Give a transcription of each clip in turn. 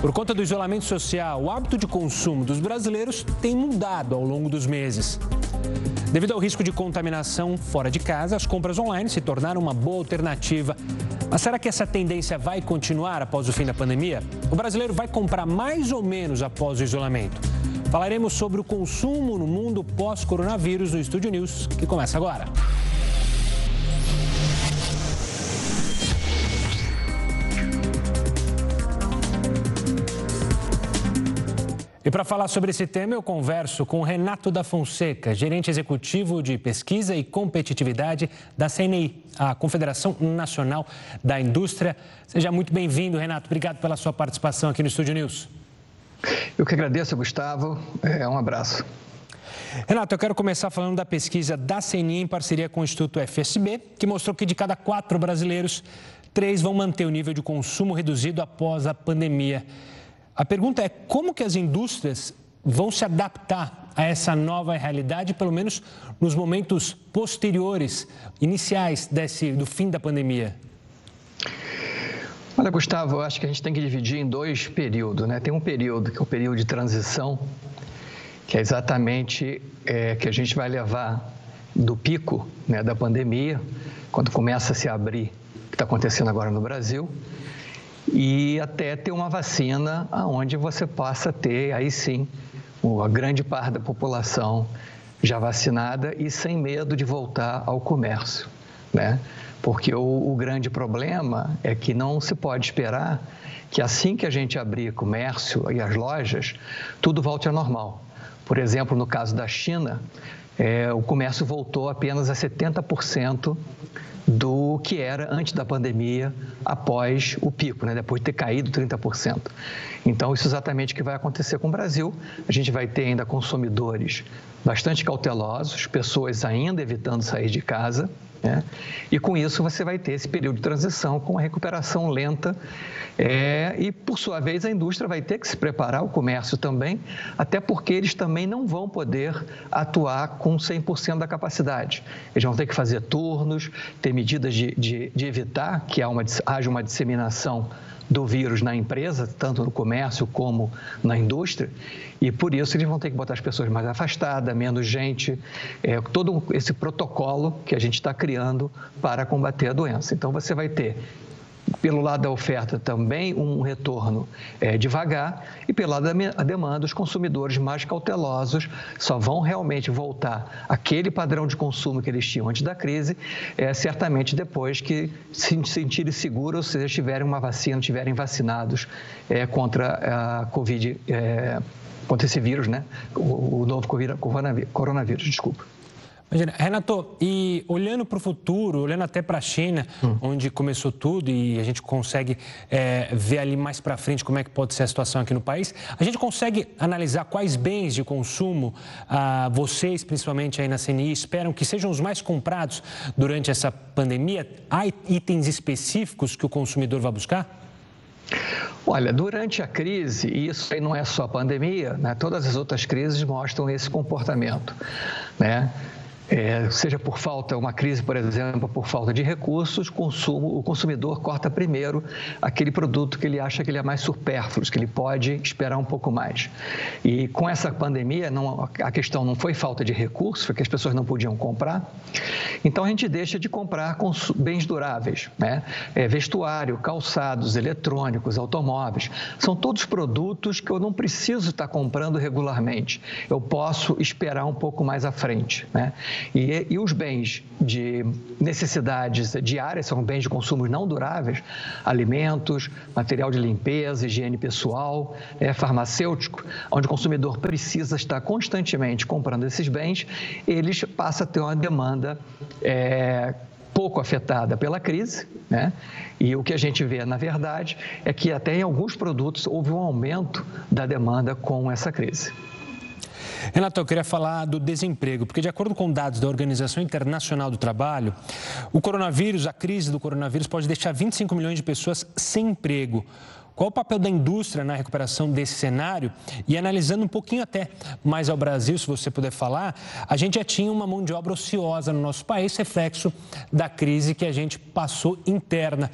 Por conta do isolamento social, o hábito de consumo dos brasileiros tem mudado ao longo dos meses. Devido ao risco de contaminação fora de casa, as compras online se tornaram uma boa alternativa. Mas será que essa tendência vai continuar após o fim da pandemia? O brasileiro vai comprar mais ou menos após o isolamento? Falaremos sobre o consumo no mundo pós-coronavírus no Estúdio News, que começa agora. E para falar sobre esse tema, eu converso com Renato da Fonseca, gerente executivo de pesquisa e competitividade da CNI, a Confederação Nacional da Indústria. Seja muito bem-vindo, Renato. Obrigado pela sua participação aqui no Estúdio News. Eu que agradeço, Gustavo. É um abraço. Renato, eu quero começar falando da pesquisa da CNI em parceria com o Instituto FSB, que mostrou que de cada quatro brasileiros, três vão manter o nível de consumo reduzido após a pandemia. A pergunta é como que as indústrias vão se adaptar a essa nova realidade, pelo menos nos momentos posteriores, iniciais desse, do fim da pandemia? Olha, Gustavo, eu acho que a gente tem que dividir em dois períodos. Né? Tem um período que é o período de transição, que é exatamente é, que a gente vai levar do pico né, da pandemia, quando começa a se abrir, o que está acontecendo agora no Brasil, e até ter uma vacina onde você possa ter, aí sim, a grande parte da população já vacinada e sem medo de voltar ao comércio, né? Porque o, o grande problema é que não se pode esperar que assim que a gente abrir comércio e as lojas, tudo volte ao normal. Por exemplo, no caso da China, é, o comércio voltou apenas a 70% do que era antes da pandemia, após o pico, né? depois de ter caído 30%. Então, isso é exatamente o que vai acontecer com o Brasil. A gente vai ter ainda consumidores bastante cautelosos, pessoas ainda evitando sair de casa, né? E com isso você vai ter esse período de transição com uma recuperação lenta é, e, por sua vez, a indústria vai ter que se preparar, o comércio também, até porque eles também não vão poder atuar com 100% da capacidade. Eles vão ter que fazer turnos, ter medidas de, de, de evitar que haja uma disseminação do vírus na empresa, tanto no comércio como na indústria, e por isso eles vão ter que botar as pessoas mais afastadas, menos gente, é, todo esse protocolo que a gente está criando para combater a doença. Então você vai ter pelo lado da oferta também um retorno é, devagar e pelo lado da demanda os consumidores mais cautelosos só vão realmente voltar àquele padrão de consumo que eles tinham antes da crise, é, certamente depois que se sentirem seguros, ou seja, tiverem uma vacina, estiverem vacinados é, contra a Covid, é, contra esse vírus, né? o, o novo coronavírus, desculpa. Imagina, Renato, e olhando para o futuro, olhando até para a China, hum. onde começou tudo e a gente consegue é, ver ali mais para frente como é que pode ser a situação aqui no país, a gente consegue analisar quais bens de consumo ah, vocês, principalmente aí na CNI, esperam que sejam os mais comprados durante essa pandemia? Há itens específicos que o consumidor vai buscar? Olha, durante a crise, e isso aí não é só a pandemia, né, todas as outras crises mostram esse comportamento. Né? É, seja por falta, uma crise, por exemplo, por falta de recursos, consumo, o consumidor corta primeiro aquele produto que ele acha que ele é mais supérfluo, que ele pode esperar um pouco mais. E com essa pandemia, não, a questão não foi falta de recursos, foi que as pessoas não podiam comprar. Então a gente deixa de comprar bens duráveis, né? É, vestuário, calçados, eletrônicos, automóveis. São todos produtos que eu não preciso estar comprando regularmente. Eu posso esperar um pouco mais à frente, né? E, e os bens de necessidades diárias são bens de consumo não duráveis, alimentos, material de limpeza, higiene pessoal, é, farmacêutico, onde o consumidor precisa estar constantemente comprando esses bens, eles passam a ter uma demanda é, pouco afetada pela crise, né? E o que a gente vê, na verdade, é que até em alguns produtos houve um aumento da demanda com essa crise. Renato, eu queria falar do desemprego, porque de acordo com dados da Organização Internacional do Trabalho, o coronavírus, a crise do coronavírus pode deixar 25 milhões de pessoas sem emprego. Qual o papel da indústria na recuperação desse cenário? E analisando um pouquinho até mais ao Brasil, se você puder falar, a gente já tinha uma mão de obra ociosa no nosso país, reflexo da crise que a gente passou interna.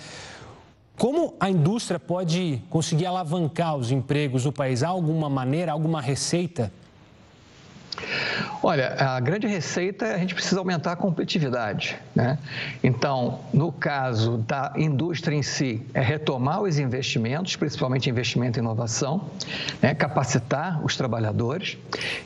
Como a indústria pode conseguir alavancar os empregos no país? Há alguma maneira, alguma receita? Olha, a grande receita é a gente precisa aumentar a competitividade. Né? Então, no caso da indústria em si, é retomar os investimentos, principalmente investimento em inovação, né? capacitar os trabalhadores.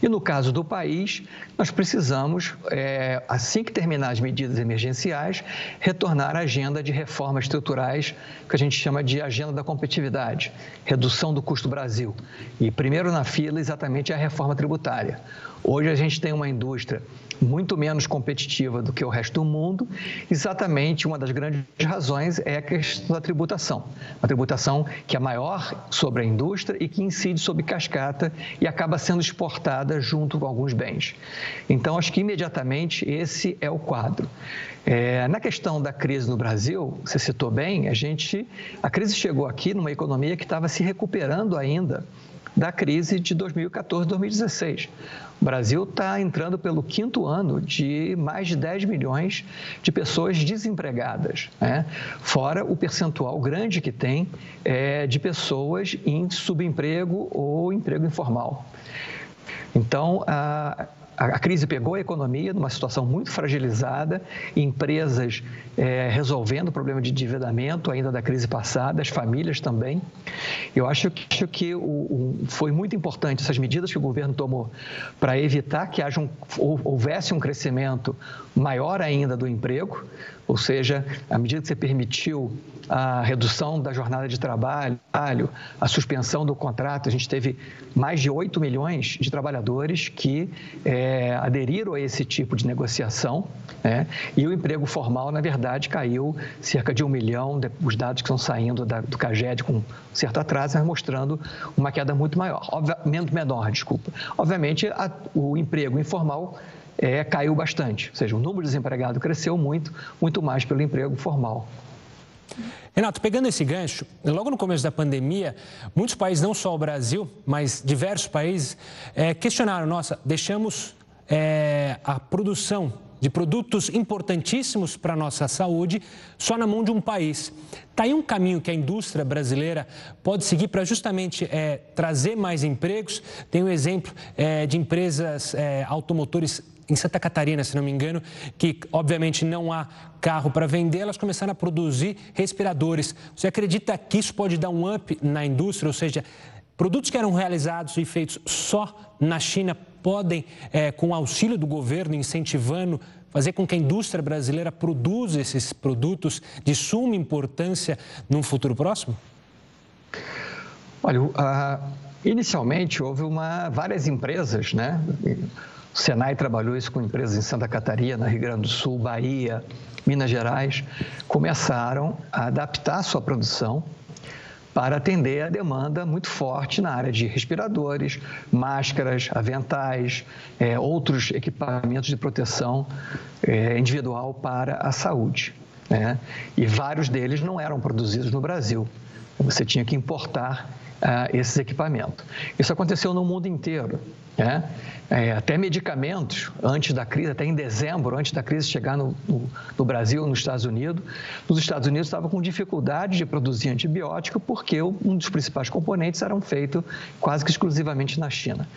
E no caso do país, nós precisamos, é, assim que terminar as medidas emergenciais, retornar à agenda de reformas estruturais, que a gente chama de agenda da competitividade, redução do custo Brasil. E primeiro na fila, exatamente, é a reforma tributária. Hoje a gente tem uma indústria muito menos competitiva do que o resto do mundo. Exatamente uma das grandes razões é a questão da tributação. Uma tributação que é maior sobre a indústria e que incide sobre cascata e acaba sendo exportada junto com alguns bens. Então, acho que imediatamente esse é o quadro. É, na questão da crise no Brasil, você citou bem, a gente, a crise chegou aqui numa economia que estava se recuperando ainda da crise de 2014, 2016. O Brasil está entrando pelo quinto ano de mais de 10 milhões de pessoas desempregadas, né? fora o percentual grande que tem é, de pessoas em subemprego ou emprego informal. Então, a, a, crise pegou a economia numa situação muito fragilizada, empresas é, resolvendo o problema de endividamento ainda da crise passada, as famílias também. Eu acho que, acho que o, o, foi muito importante essas medidas que o governo tomou para evitar que haja um, houvesse um crescimento maior ainda do emprego, ou seja, à medida que você permitiu a redução da jornada de trabalho, a suspensão do contrato, a gente teve mais de 8 milhões de trabalhadores que é, aderiram a esse tipo de negociação, né? e o emprego formal, na verdade, caiu cerca de um milhão, os dados que estão saindo da, do CAGED com certo atraso, mas mostrando uma queda muito maior, obviamente menor, desculpa. Obviamente, a, o emprego informal é, caiu bastante, ou seja, o número de desempregados cresceu muito, muito mais pelo emprego formal. Renato, pegando esse gancho, logo no começo da pandemia, muitos países, não só o Brasil, mas diversos países, é, questionaram: nossa, deixamos é, a produção de produtos importantíssimos para a nossa saúde só na mão de um país. Está aí um caminho que a indústria brasileira pode seguir para justamente é, trazer mais empregos. Tem um exemplo é, de empresas é, automotores em Santa Catarina, se não me engano, que obviamente não há carro para vender, elas começaram a produzir respiradores. Você acredita que isso pode dar um up na indústria? Ou seja, produtos que eram realizados e feitos só na China podem, é, com auxílio do governo, incentivando, fazer com que a indústria brasileira produza esses produtos de suma importância num futuro próximo? Olha, uh, inicialmente houve uma, várias empresas, né? O Senai trabalhou isso com empresas em Santa Catarina, Rio Grande do Sul, Bahia, Minas Gerais, começaram a adaptar a sua produção para atender a demanda muito forte na área de respiradores, máscaras, aventais, é, outros equipamentos de proteção é, individual para a saúde. Né? E vários deles não eram produzidos no Brasil. Você tinha que importar uh, esses equipamentos. Isso aconteceu no mundo inteiro. Né? É, até medicamentos, antes da crise, até em dezembro, antes da crise chegar no, no, no Brasil, nos Estados Unidos, nos Estados Unidos estava com dificuldade de produzir antibiótico porque um dos principais componentes eram feitos quase que exclusivamente na China.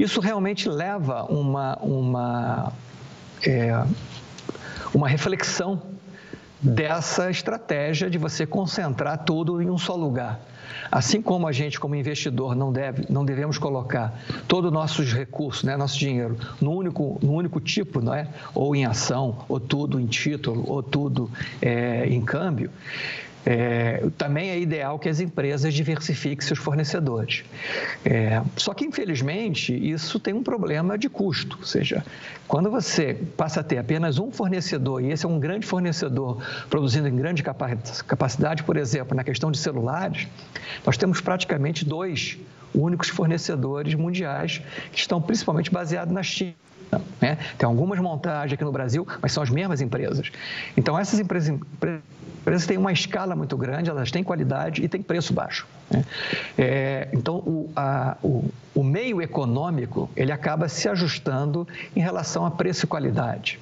Isso realmente leva uma, uma, é, uma reflexão dessa estratégia de você concentrar tudo em um só lugar. Assim como a gente, como investidor, não, deve, não devemos colocar todos os nossos recursos, né, nosso dinheiro, no único, no único tipo, não é? ou em ação, ou tudo em título, ou tudo é, em câmbio, é, também é ideal que as empresas diversifiquem seus fornecedores. É, só que, infelizmente, isso tem um problema de custo. Ou seja, quando você passa a ter apenas um fornecedor, e esse é um grande fornecedor produzindo em grande capacidade, por exemplo, na questão de celulares, nós temos praticamente dois únicos fornecedores mundiais que estão principalmente baseados na China. Né? Tem algumas montagens aqui no Brasil, mas são as mesmas empresas. Então, essas empresas empresas têm uma escala muito grande, elas têm qualidade e têm preço baixo. Né? É, então, o, a, o, o, meio econômico ele acaba se ajustando em relação a preço e qualidade.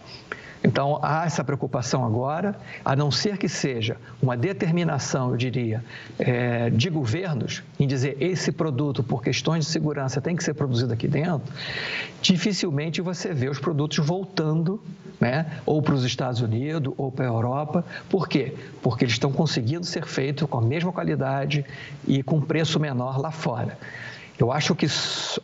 Então, há essa preocupação agora, a não ser que seja uma determinação, eu diria, é, de governos em dizer esse produto, por questões de segurança, tem que ser produzido aqui dentro, dificilmente você vê os produtos voltando né, ou para os Estados Unidos ou para a Europa. Por quê? Porque eles estão conseguindo ser feitos com a mesma qualidade e com preço menor lá fora. Eu acho que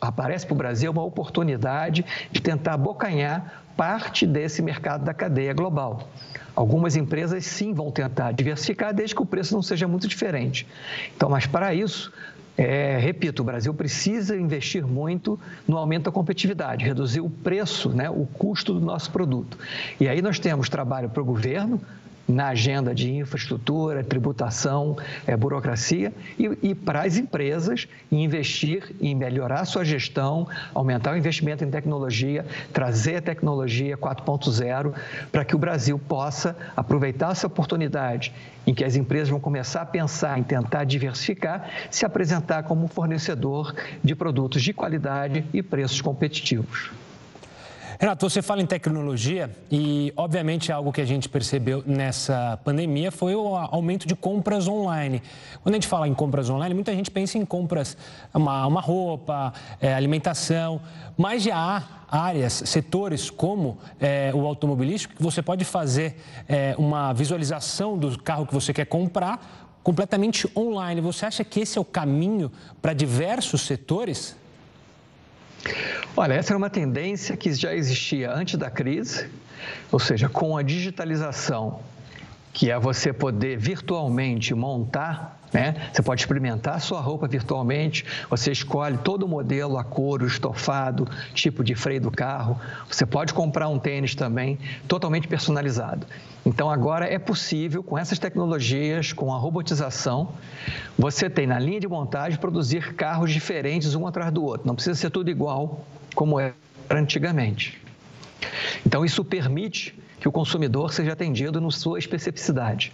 aparece para o Brasil uma oportunidade de tentar abocanhar parte desse mercado da cadeia global. Algumas empresas sim vão tentar diversificar, desde que o preço não seja muito diferente. Então, mas para isso, é, repito, o Brasil precisa investir muito no aumento da competitividade, reduzir o preço, né, o custo do nosso produto. E aí nós temos trabalho para o governo, na agenda de infraestrutura, tributação, é, burocracia e, e para as empresas investir em melhorar sua gestão, aumentar o investimento em tecnologia, trazer a tecnologia 4.0 para que o Brasil possa aproveitar essa oportunidade em que as empresas vão começar a pensar em tentar diversificar, se apresentar como fornecedor de produtos de qualidade e preços competitivos. Renato, você fala em tecnologia e, obviamente, algo que a gente percebeu nessa pandemia foi o aumento de compras online. Quando a gente fala em compras online, muita gente pensa em compras, uma, uma roupa, é, alimentação, mas já há áreas, setores como é, o automobilístico, que você pode fazer é, uma visualização do carro que você quer comprar completamente online. Você acha que esse é o caminho para diversos setores? Olha, essa era uma tendência que já existia antes da crise, ou seja, com a digitalização, que é você poder virtualmente montar né? Você pode experimentar a sua roupa virtualmente, você escolhe todo o modelo, a cor, o estofado, tipo de freio do carro. Você pode comprar um tênis também, totalmente personalizado. Então, agora é possível, com essas tecnologias, com a robotização, você tem na linha de montagem produzir carros diferentes um atrás do outro. Não precisa ser tudo igual como era antigamente. Então, isso permite que o consumidor seja atendido na sua especificidade.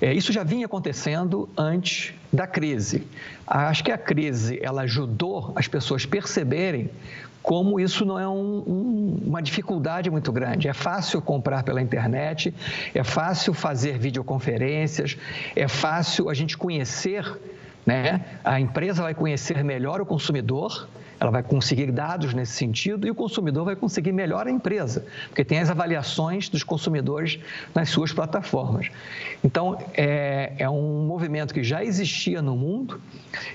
É, isso já vinha acontecendo antes da crise. Acho que a crise ela ajudou as pessoas perceberem como isso não é um, um, uma dificuldade muito grande. É fácil comprar pela internet, é fácil fazer videoconferências, é fácil a gente conhecer, né? A empresa vai conhecer melhor o consumidor, ela vai conseguir dados nesse sentido e o consumidor vai conseguir melhor a empresa, porque tem as avaliações dos consumidores nas suas plataformas. Então, é, é um movimento que já existia no mundo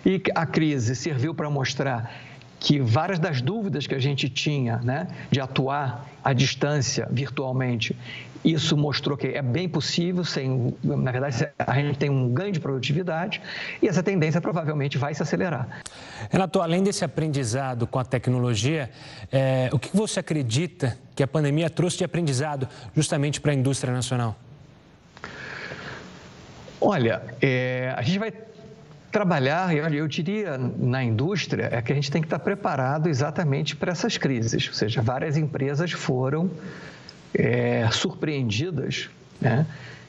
e a crise serviu para mostrar que várias das dúvidas que a gente tinha né, de atuar à distância virtualmente, isso mostrou que é bem possível, sem, na verdade, a gente tem um ganho de produtividade e essa tendência provavelmente vai se acelerar. Renato, além desse aprendizado com a tecnologia, é, o que você acredita que a pandemia trouxe de aprendizado justamente para a indústria nacional? Olha, é, a gente vai trabalhar, eu diria, na indústria, é que a gente tem que estar preparado exatamente para essas crises. Ou seja, várias empresas foram é, surpreendidas, né?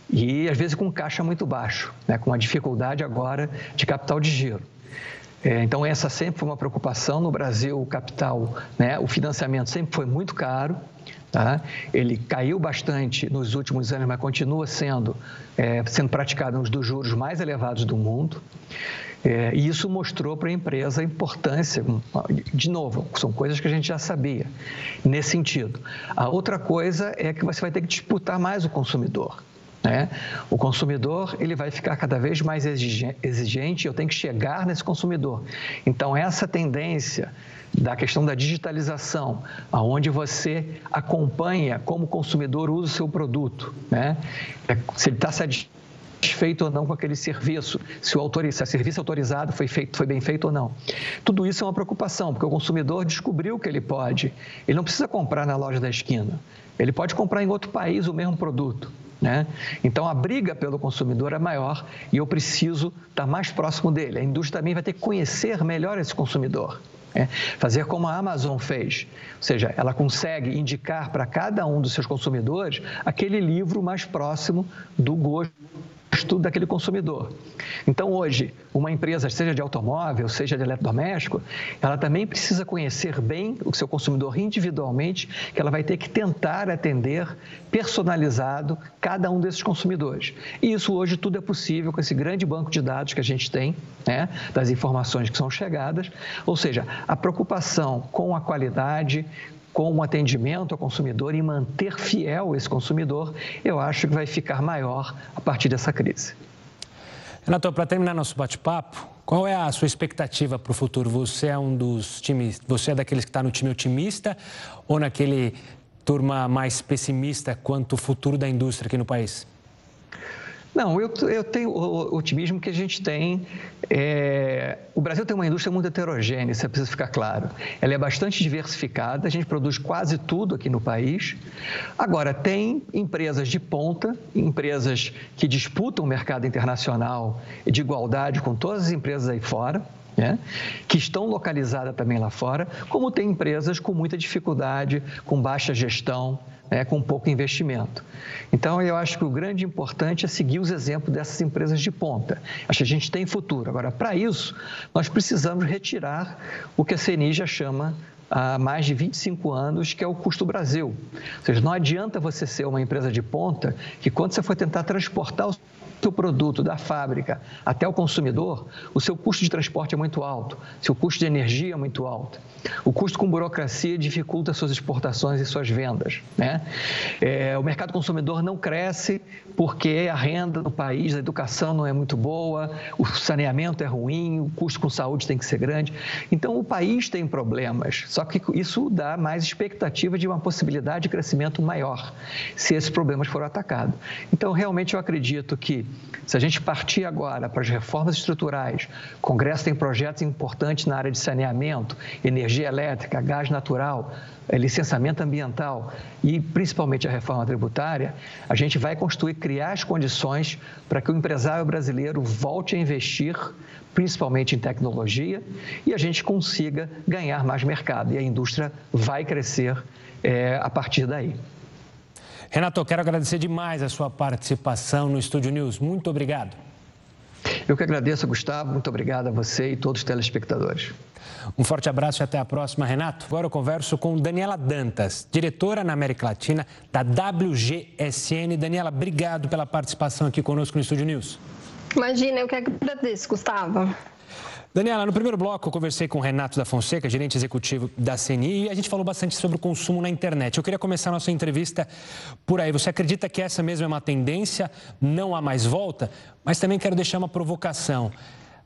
e às vezes com caixa muito baixo, né? com a dificuldade agora de capital de giro. É, então, essa sempre foi uma preocupação. No Brasil, o capital, né, o financiamento sempre foi muito caro. Tá? Ele caiu bastante nos últimos anos, mas continua sendo, é, sendo praticado um dos juros mais elevados do mundo. É, e isso mostrou para a empresa a importância, de novo, são coisas que a gente já sabia nesse sentido. A outra coisa é que você vai ter que disputar mais o consumidor. Né? O consumidor ele vai ficar cada vez mais exigente, eu tenho que chegar nesse consumidor. Então, essa tendência da questão da digitalização, aonde você acompanha como o consumidor usa o seu produto, né? É, se ele está satisfeito ou não com aquele serviço, se o, autor, se o serviço autorizado foi, feito, foi bem feito ou não. Tudo isso é uma preocupação, porque o consumidor descobriu que ele pode. Ele não precisa comprar na loja da esquina, ele pode comprar em outro país o mesmo produto. Né? Então a briga pelo consumidor é maior e eu preciso estar mais próximo dele. A indústria também vai ter que conhecer melhor esse consumidor. É, fazer como a Amazon fez, ou seja, ela consegue indicar para cada um dos seus consumidores aquele livro mais próximo do gosto gosto daquele consumidor. Então, hoje, uma empresa, seja de automóvel, seja de eletrodoméstico, ela também precisa conhecer bem o seu consumidor individualmente, que ela vai ter que tentar atender personalizado cada um desses consumidores. E isso hoje tudo é possível com esse grande banco de dados que a gente tem, né, das informações que são chegadas. Ou seja, a preocupação com a qualidade, com o atendimento ao consumidor e manter fiel esse consumidor, eu acho que vai ficar maior a partir dessa crise. Renato, para terminar nosso bate-papo, qual é a sua expectativa para o futuro? Você é um dos times, você é daqueles que está no time otimista ou naquele turma mais pessimista quanto ao futuro da indústria aqui no país? Não, eu, eu tenho o otimismo que a gente tem. É, o Brasil tem uma indústria muito heterogênea, isso é preciso ficar claro. Ela é bastante diversificada, a gente produz quase tudo aqui no país. Agora, tem empresas de ponta, empresas que disputam o mercado internacional de igualdade com todas as empresas aí fora. Né? que estão localizadas também lá fora, como tem empresas com muita dificuldade, com baixa gestão, né, com pouco investimento. Então, eu acho que o grande importante é seguir os exemplos dessas empresas de ponta. Acho que a gente tem futuro. Agora, para isso, nós precisamos retirar o que a CNI já chama há mais de 25 anos, que é o custo Brasil. Ou seja, não adianta você ser uma empresa de ponta que quando você for tentar transportar o seu produto da fábrica até o consumidor, o seu custo de transporte é muito alto, seu custo de energia é muito alto. O custo com burocracia dificulta suas exportações e suas vendas. Né? É, o mercado consumidor não cresce porque a renda no país, a educação não é muito boa, o saneamento é ruim, o custo com saúde tem que ser grande. Então, o país tem problemas, só que isso dá mais expectativa de uma possibilidade de crescimento maior, se esses problemas forem atacados. Então, realmente, eu acredito que se a gente partir agora para as reformas estruturais, o Congresso tem projetos importantes na área de saneamento, energia elétrica, gás natural, eh, licenciamento ambiental e principalmente a reforma tributária, a gente vai construir, criar as condições para que o empresário brasileiro volte a investir, principalmente em tecnologia, e a gente consiga ganhar mais mercado. E a indústria vai crescer é, a partir daí. Renato, quero agradecer demais a sua participação no Estúdio News. Muito obrigado. Eu que agradeço, Gustavo. Muito obrigado a você e todos os telespectadores. Um forte abraço e até a próxima, Renato. Agora eu converso com Daniela Dantas, diretora na América Latina da WGSN. Daniela, obrigado pela participação aqui conosco no Estúdio News. Imagina, eu que agradeço, Gustavo. Daniela, no primeiro bloco eu conversei com o Renato da Fonseca, gerente executivo da CNI, e a gente falou bastante sobre o consumo na internet. Eu queria começar a nossa entrevista por aí. Você acredita que essa mesma é uma tendência, não há mais volta? Mas também quero deixar uma provocação.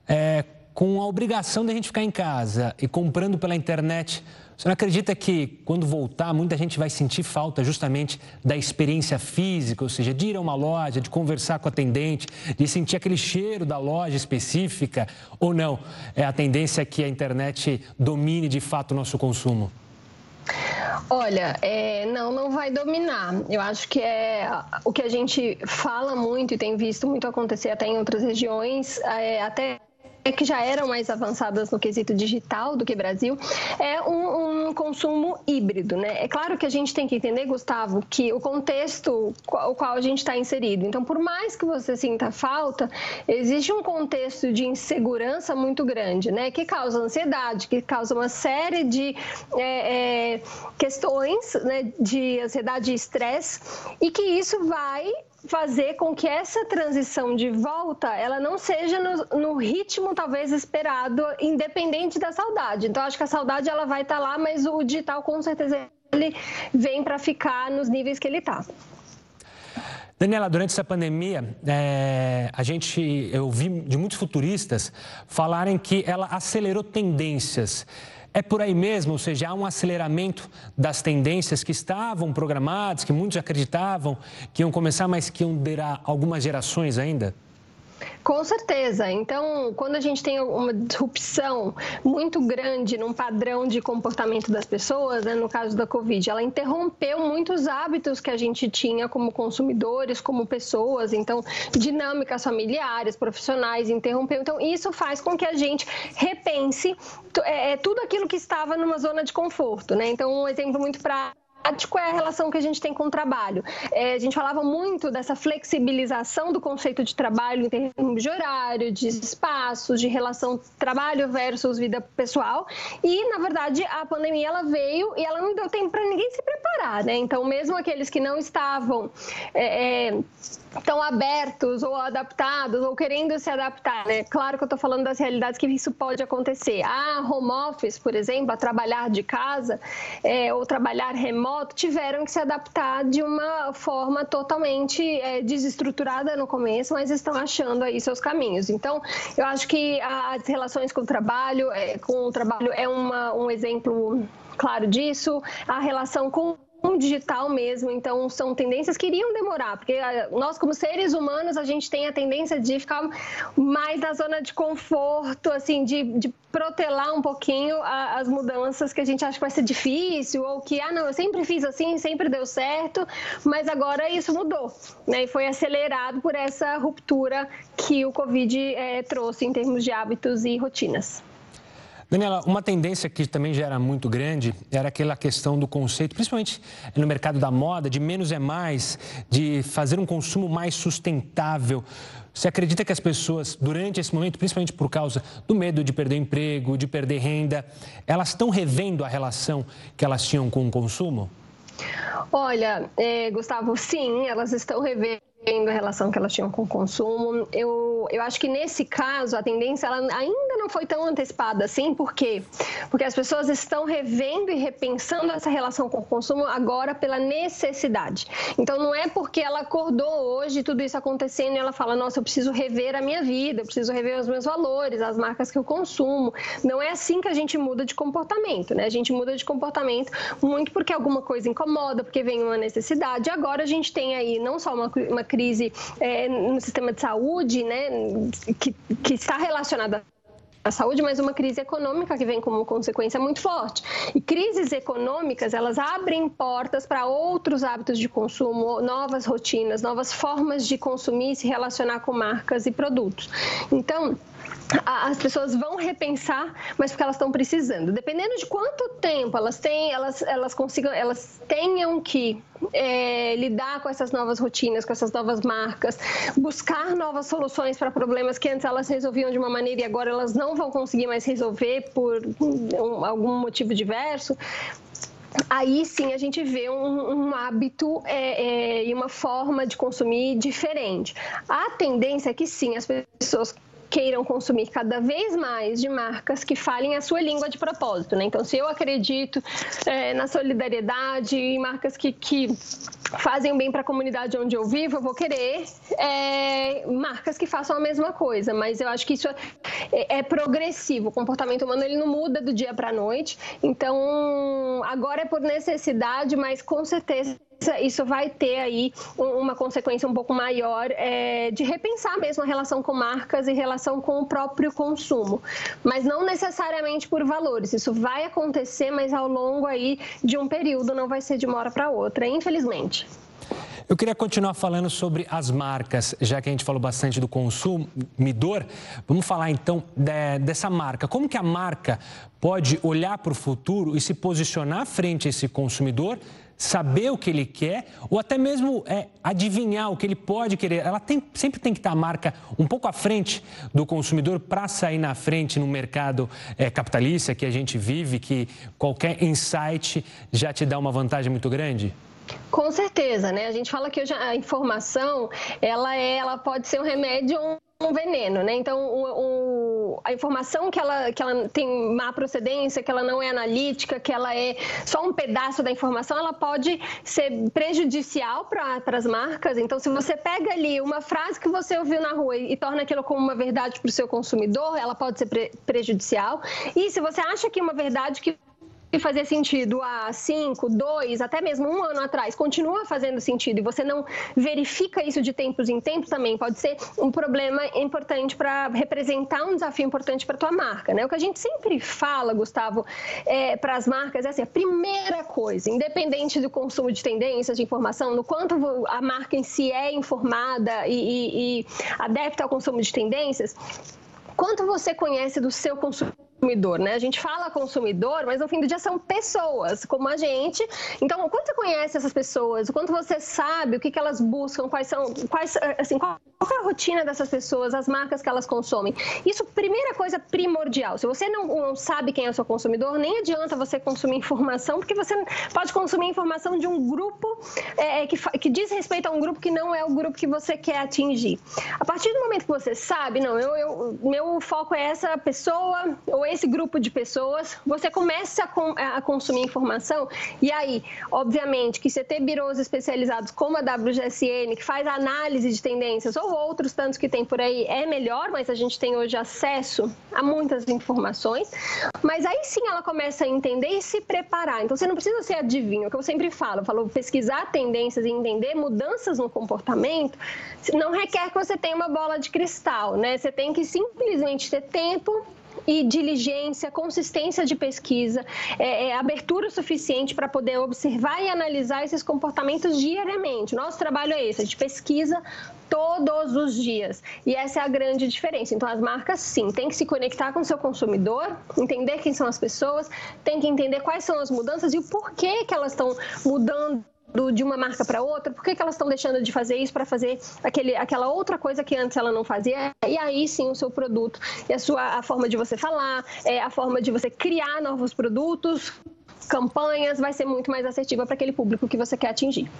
É, com a obrigação de a gente ficar em casa e comprando pela internet, você não acredita que quando voltar, muita gente vai sentir falta justamente da experiência física, ou seja, de ir a uma loja, de conversar com a atendente, de sentir aquele cheiro da loja específica? Ou não? É a tendência que a internet domine de fato o nosso consumo? Olha, é, não, não vai dominar. Eu acho que é o que a gente fala muito e tem visto muito acontecer até em outras regiões, é, até que já eram mais avançadas no quesito digital do que Brasil, é um, um, consumo híbrido, né? É claro que a gente tem que entender, Gustavo, que o contexto o qual a gente está inserido. Então, por mais que você sinta falta, existe um contexto de insegurança muito grande, né? Que causa ansiedade, que causa uma série de é, é, questões né, de ansiedade e estresse, e que isso vai fazer com que essa transição de volta ela não seja no, no, ritmo talvez esperado, independente da saudade. Então acho que a saudade ela vai estar tá lá, mas o digital com certeza ele vem para ficar nos níveis que ele está. Daniela, durante essa pandemia, é, a gente, eu vi de muitos futuristas falarem que ela acelerou tendências. É por aí mesmo, ou seja, há um aceleramento das tendências que estavam programadas, que muitos acreditavam que iam começar, mas que iam durar algumas gerações ainda? Com certeza. Então, quando a gente tem uma disrupção muito grande num padrão de comportamento das pessoas, né, no caso da Covid, ela interrompeu muitos hábitos que a gente tinha como consumidores, como pessoas. Então, dinâmicas familiares, profissionais, interrompeu. Então, isso faz com que a gente repense é, é tudo aquilo que estava numa zona de conforto. Né? Então, um exemplo muito prático qual é a relação que a gente tem com o trabalho. É, a gente falava muito dessa flexibilização do conceito de trabalho em termos de horário, de espaços, de relação trabalho versus vida pessoal. E, na verdade, a pandemia ela veio e ela não deu tempo para ninguém se preparar, né? Então, mesmo aqueles que não estavam é, é, tão abertos ou adaptados ou querendo se adaptar, né? Claro que eu estou falando das realidades que isso pode acontecer. A home office, por exemplo, a trabalhar de casa é, ou trabalhar remoto, tiveram que se adaptar de uma forma totalmente é, desestruturada no começo, mas estão achando aí seus caminhos. Então, eu acho que as relações com o trabalho, é, com o trabalho é uma, um exemplo claro disso. A relação com um digital mesmo, então são tendências que iriam demorar, porque ah, nós como seres humanos a gente tem a tendência de ficar mais na zona de conforto, assim, de, de protelar um pouquinho as mudanças que a gente acha que vai ser difícil ou que, ah, não, eu sempre fiz assim, sempre deu certo, mas agora isso mudou, né? E foi acelerado por essa ruptura que o Covid é, trouxe em termos de hábitos e rotinas. Daniela, uma tendência que também já era muito grande era aquela questão do conceito, principalmente no mercado da moda, de menos é mais, de fazer um consumo mais sustentável. Você acredita que as pessoas, durante esse momento, principalmente por causa do medo de perder emprego, de perder renda, elas estão revendo a relação que elas tinham com o consumo? Olha, é, Gustavo, sim, elas estão revendo a relação que elas tinham com o consumo. Eu, eu acho que nesse caso a tendência ela ainda não foi tão antecipada assim, por quê? Porque as pessoas estão revendo e repensando essa relação com o consumo agora pela necessidade. Então não é porque ela acordou hoje tudo isso acontecendo e ela fala, nossa, eu preciso rever a minha vida, eu preciso rever os meus valores, as marcas que eu consumo. Não é assim que a gente muda de comportamento, né? A gente muda de comportamento muito porque alguma coisa incomoda, porque vem uma necessidade. Agora a gente tem aí não só uma, uma crise é, no sistema de saúde, né, que, que está relacionada à saúde, mas uma crise econômica que vem como consequência muito forte. E crises econômicas, elas abrem portas para outros hábitos de consumo, novas rotinas, novas formas de consumir e se relacionar com marcas e produtos. Então, as pessoas vão repensar, mas porque elas estão precisando. Dependendo de quanto tempo elas têm, elas, elas consigam, elas tenham que é, lidar com essas novas rotinas, com essas novas marcas, buscar novas soluções para problemas que antes elas resolviam de uma maneira e agora elas não vão conseguir mais resolver por um, algum motivo diverso aí sim a gente vê um, um hábito é, é, e uma forma de consumir diferente. A tendência é que sim, as pessoas queiram consumir cada vez mais de marcas que falem a sua língua de propósito. Né? Então, se eu acredito é, na solidariedade e marcas que, que fazem bem para a comunidade onde eu vivo, eu vou querer é, marcas que façam a mesma coisa. Mas eu acho que isso é, é progressivo. O comportamento humano ele não muda do dia para a noite. Então, agora é por necessidade, mas com certeza isso vai ter aí uma consequência um pouco maior é, de repensar mesmo a relação com marcas e relação com o próprio consumo. Mas não necessariamente por valores. Isso vai acontecer, mas ao longo aí de um período, não vai ser de uma hora para outra, infelizmente. Eu queria continuar falando sobre as marcas, já que a gente falou bastante do consumidor. Vamos falar então de, dessa marca. Como que a marca pode olhar para o futuro e se posicionar frente a esse consumidor saber o que ele quer ou até mesmo é, adivinhar o que ele pode querer. Ela tem, sempre tem que estar a marca um pouco à frente do consumidor para sair na frente no mercado é, capitalista que a gente vive, que qualquer insight já te dá uma vantagem muito grande? Com certeza, né? A gente fala que hoje a informação ela é, ela pode ser um remédio ou um veneno, né? Então, o, o, a informação que ela, que ela tem má procedência, que ela não é analítica, que ela é só um pedaço da informação, ela pode ser prejudicial para as marcas. Então, se você pega ali uma frase que você ouviu na rua e, e torna aquilo como uma verdade para o seu consumidor, ela pode ser pre, prejudicial. E se você acha que uma verdade que que fazia sentido há cinco, dois, até mesmo um ano atrás, continua fazendo sentido e você não verifica isso de tempos em tempos também, pode ser um problema importante para representar um desafio importante para a tua marca. Né? O que a gente sempre fala, Gustavo, é, para as marcas é assim, a primeira coisa, independente do consumo de tendências, de informação, no quanto a marca em si é informada e, e, e adepta ao consumo de tendências, quanto você conhece do seu consumidor consumidor, né? A gente fala consumidor, mas no fim do dia são pessoas como a gente. Então, quando você conhece essas pessoas, o quanto você sabe o que, que elas buscam, quais são, quais, assim, qual é a rotina dessas pessoas, as marcas que elas consomem. Isso, primeira coisa primordial. Se você não, não sabe quem é o seu consumidor, nem adianta você consumir informação, porque você pode consumir informação de um grupo é que, que diz respeito a um grupo que não é o grupo que você quer atingir. A partir do momento que você sabe, não, eu, eu meu foco é essa pessoa ou esse grupo de pessoas, você começa a, com, a consumir informação e aí, obviamente, que você ter birôs especializados como a WGSN, que faz análise de tendências, ou outros tantos que tem por aí, é melhor, mas a gente tem hoje acesso a muitas informações. Mas aí sim ela começa a entender e se preparar. Então você não precisa ser adivinho, é o que eu sempre falo, eu falo pesquisar tendências e entender mudanças no comportamento, não requer que você tenha uma bola de cristal, né? Você tem que simplesmente ter tempo e diligência, consistência de pesquisa, é, é, abertura suficiente para poder observar e analisar esses comportamentos diariamente. Nosso trabalho é esse, a gente pesquisa todos os dias. E essa é a grande diferença. Então, as marcas, sim, têm que se conectar com o seu consumidor, entender quem são as pessoas, tem que entender quais são as mudanças e o porquê que elas estão mudando de uma marca para outra, por que, que elas estão deixando de fazer isso para fazer aquele, aquela outra coisa que antes ela não fazia? E aí sim o seu produto e a sua a forma de você falar, é, a forma de você criar novos produtos, campanhas, vai ser muito mais assertiva para aquele público que você quer atingir.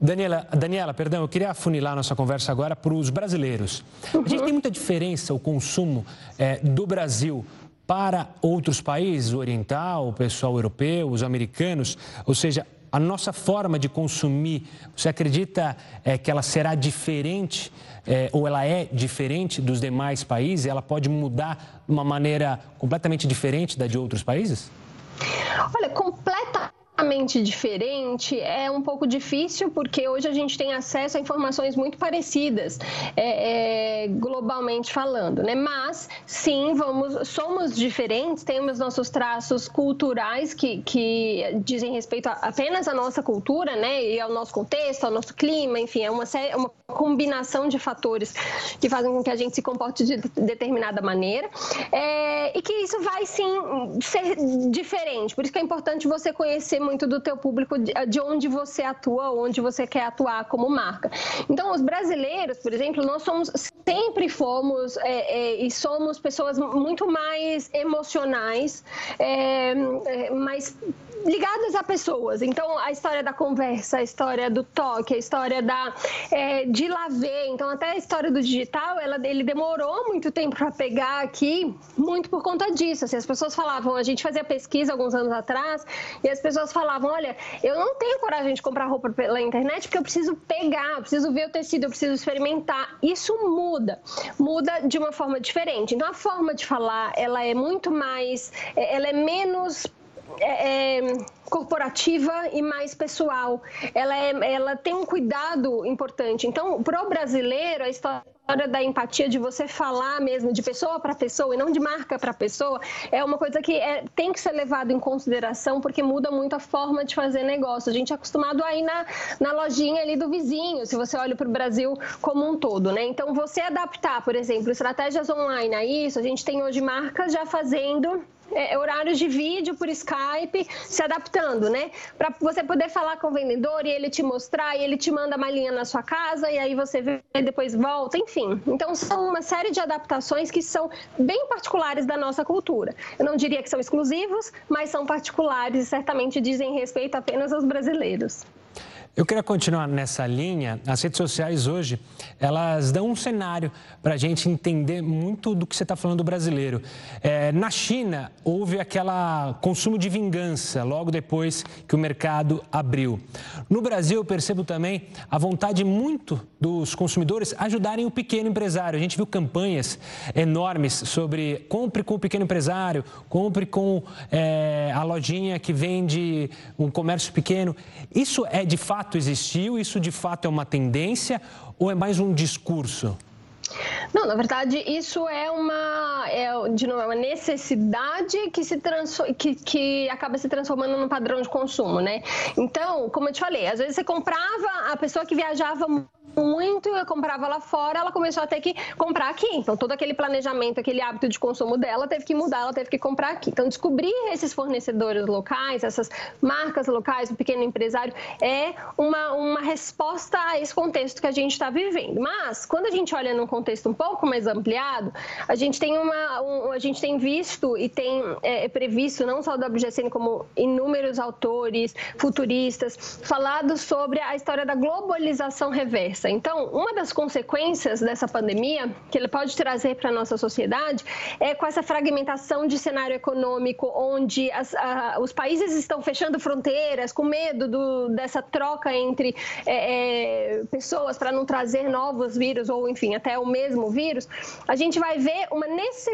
Daniela, Daniela, perdão, eu queria afunilar nossa conversa agora para os brasileiros. Uhum. A gente tem muita diferença o consumo é, do Brasil para outros países, o oriental, o pessoal europeu, os americanos, ou seja, a nossa forma de consumir, você acredita é, que ela será diferente é, ou ela é diferente dos demais países? Ela pode mudar de uma maneira completamente diferente da de outros países? Olha, completa completamente diferente é um pouco difícil porque hoje a gente tem acesso a informações muito parecidas é, é, globalmente falando, né? Mas sim, vamos, somos diferentes, temos nossos traços culturais que, que dizem respeito a, apenas à nossa cultura, né? E ao nosso contexto, ao nosso clima, enfim, é uma, é uma combinação de fatores que fazem com que a gente se comporte de determinada maneira é, e que isso vai sim ser diferente. Por isso que é importante você conhecer muito do teu público, de onde você atua, onde você quer atuar como marca. Então, os brasileiros, por exemplo, nós somos sempre fomos é, é, e somos pessoas muito mais emocionais, é mais ligadas a pessoas. Então, a história da conversa, a história do toque, a história da, é, de lá ver. Então, até a história do digital, ela, ele demorou muito tempo para pegar aqui, muito por conta disso. Assim, as pessoas falavam, a gente fazia pesquisa alguns anos atrás, e as pessoas falavam: olha, eu não tenho coragem de comprar roupa pela internet porque eu preciso pegar, eu preciso ver o tecido, eu preciso experimentar. Isso muda, muda de uma forma diferente. Então, a forma de falar, ela é muito mais, é, ela é menos é, é, corporativa e mais pessoal. Ela, é, ela tem um cuidado importante. Então, para o brasileiro, a história da empatia, de você falar mesmo de pessoa para pessoa e não de marca para pessoa, é uma coisa que é, tem que ser levado em consideração porque muda muito a forma de fazer negócio. A gente é acostumado a ir na, na lojinha ali do vizinho, se você olha para o Brasil como um todo, né? Então, você adaptar, por exemplo, estratégias online a isso, a gente tem hoje marcas já fazendo é, horários de vídeo por Skype, se adaptando, né? Para você poder falar com o vendedor e ele te mostrar, e ele te manda a malinha na sua casa, e aí você vê e depois volta, enfim. Então, são uma série de adaptações que são bem particulares da nossa cultura. Eu não diria que são exclusivos, mas são particulares e certamente dizem respeito apenas aos brasileiros. Eu queria continuar nessa linha. As redes sociais hoje, elas dão um cenário para a gente entender muito do que você está falando do brasileiro. É, na China, houve aquele consumo de vingança logo depois que o mercado abriu. No Brasil, eu percebo também a vontade muito dos consumidores ajudarem o pequeno empresário. A gente viu campanhas enormes sobre compre com o pequeno empresário, compre com é, a lojinha que vende um comércio pequeno. Isso é de fato fato existiu? Isso de fato é uma tendência ou é mais um discurso? Não, na verdade, isso é uma, é, de novo, é uma necessidade que, se que, que acaba se transformando num padrão de consumo, né? Então, como eu te falei, às vezes você comprava, a pessoa que viajava muito, eu comprava lá fora, ela começou a ter que comprar aqui. Então, todo aquele planejamento, aquele hábito de consumo dela teve que mudar, ela teve que comprar aqui. Então, descobrir esses fornecedores locais, essas marcas locais, o pequeno empresário, é uma, uma resposta a esse contexto que a gente está vivendo. Mas, quando a gente olha num contexto um pouco mais ampliado, a gente tem, uma, um, a gente tem visto e tem é, é previsto, não só da WGCN, como inúmeros autores, futuristas, falado sobre a história da globalização reversa. Então, uma das consequências dessa pandemia que ele pode trazer para a nossa sociedade é com essa fragmentação de cenário econômico, onde as, a, os países estão fechando fronteiras com medo do, dessa troca entre é, é, pessoas para não trazer novos vírus ou, enfim, até o mesmo vírus. A gente vai ver uma necessidade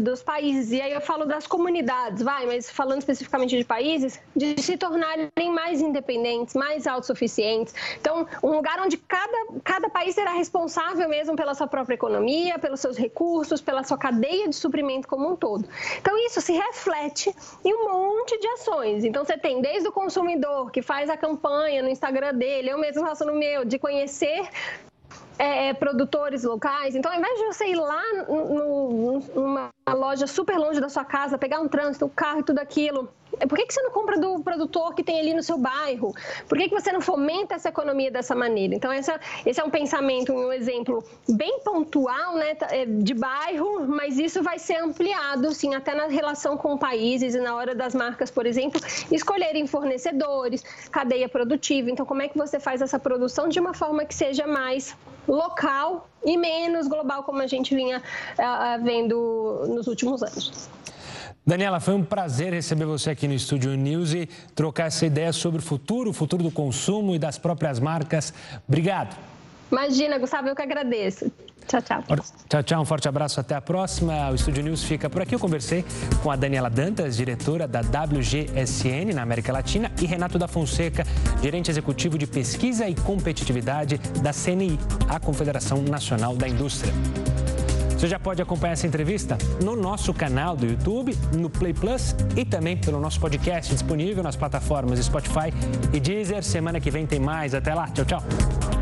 dos países, e aí eu falo das comunidades, vai, mas falando especificamente de países, de se tornarem mais independentes, mais autossuficientes. Então, um lugar onde cada cada país será responsável mesmo pela sua própria economia, pelos seus recursos, pela sua cadeia de suprimento como um todo. Então, isso se reflete em um monte de ações. Então, você tem desde o consumidor que faz a campanha no Instagram dele, eu mesmo faço no meu, de conhecer é, é produtores locais. Então, ao invés de você ir lá no, numa loja super longe da sua casa, pegar um trânsito, um carro e tudo aquilo, por que, que você não compra do produtor que tem ali no seu bairro? Por que, que você não fomenta essa economia dessa maneira? Então, essa, esse é um pensamento, um exemplo bem pontual né, é, de bairro, mas isso vai ser ampliado, sim, até na relação com países e na hora das marcas, por exemplo, escolherem fornecedores, cadeia produtiva. Então, como é que você faz essa produção de uma forma que seja mais local e menos global, como a gente vinha uh, vendo nos últimos anos? Daniela, foi um prazer receber você aqui no Estúdio News e trocar essa ideia sobre o futuro, o futuro do consumo e das próprias marcas. Obrigado. Imagina, Gustavo, eu que agradeço. Tchau, tchau. Tchau, tchau. Um forte abraço. Até a próxima. O Estúdio News fica por aqui. Eu conversei com a Daniela Dantas, diretora da WGSN na América Latina, e Renato da Fonseca, gerente executivo de pesquisa e competitividade da CNI, a Confederação Nacional da Indústria. Você já pode acompanhar essa entrevista no nosso canal do YouTube, no Play Plus e também pelo nosso podcast disponível nas plataformas Spotify e Deezer. Semana que vem tem mais. Até lá. Tchau, tchau.